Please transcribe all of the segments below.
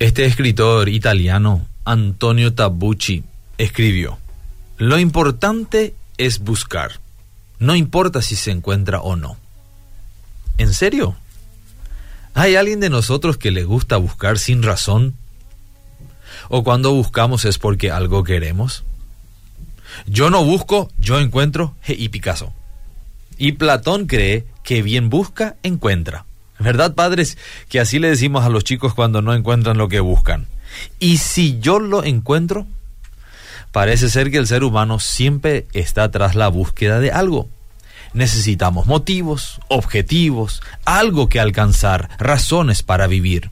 Este escritor italiano, Antonio Tabucci, escribió, Lo importante es buscar, no importa si se encuentra o no. ¿En serio? ¿Hay alguien de nosotros que le gusta buscar sin razón? ¿O cuando buscamos es porque algo queremos? Yo no busco, yo encuentro, y Picasso. Y Platón cree que bien busca, encuentra. ¿Verdad, padres? Que así le decimos a los chicos cuando no encuentran lo que buscan. ¿Y si yo lo encuentro? Parece ser que el ser humano siempre está tras la búsqueda de algo. Necesitamos motivos, objetivos, algo que alcanzar, razones para vivir.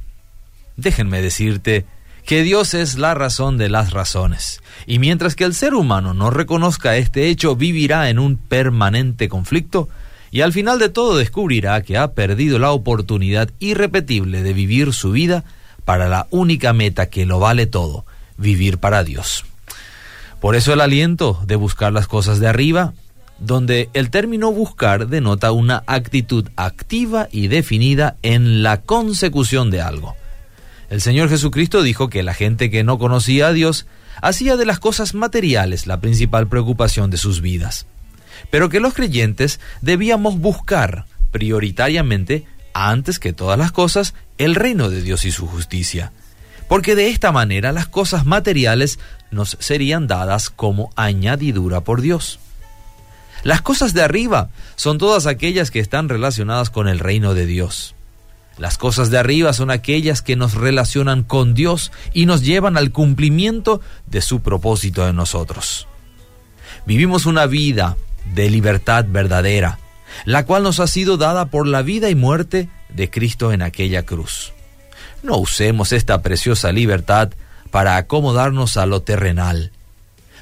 Déjenme decirte que Dios es la razón de las razones, y mientras que el ser humano no reconozca este hecho, vivirá en un permanente conflicto y al final de todo descubrirá que ha perdido la oportunidad irrepetible de vivir su vida para la única meta que lo vale todo, vivir para Dios. Por eso el aliento de buscar las cosas de arriba, donde el término buscar denota una actitud activa y definida en la consecución de algo. El Señor Jesucristo dijo que la gente que no conocía a Dios hacía de las cosas materiales la principal preocupación de sus vidas pero que los creyentes debíamos buscar prioritariamente, antes que todas las cosas, el reino de Dios y su justicia. Porque de esta manera las cosas materiales nos serían dadas como añadidura por Dios. Las cosas de arriba son todas aquellas que están relacionadas con el reino de Dios. Las cosas de arriba son aquellas que nos relacionan con Dios y nos llevan al cumplimiento de su propósito en nosotros. Vivimos una vida de libertad verdadera, la cual nos ha sido dada por la vida y muerte de Cristo en aquella cruz. No usemos esta preciosa libertad para acomodarnos a lo terrenal,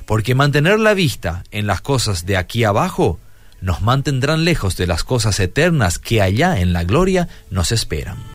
porque mantener la vista en las cosas de aquí abajo nos mantendrán lejos de las cosas eternas que allá en la gloria nos esperan.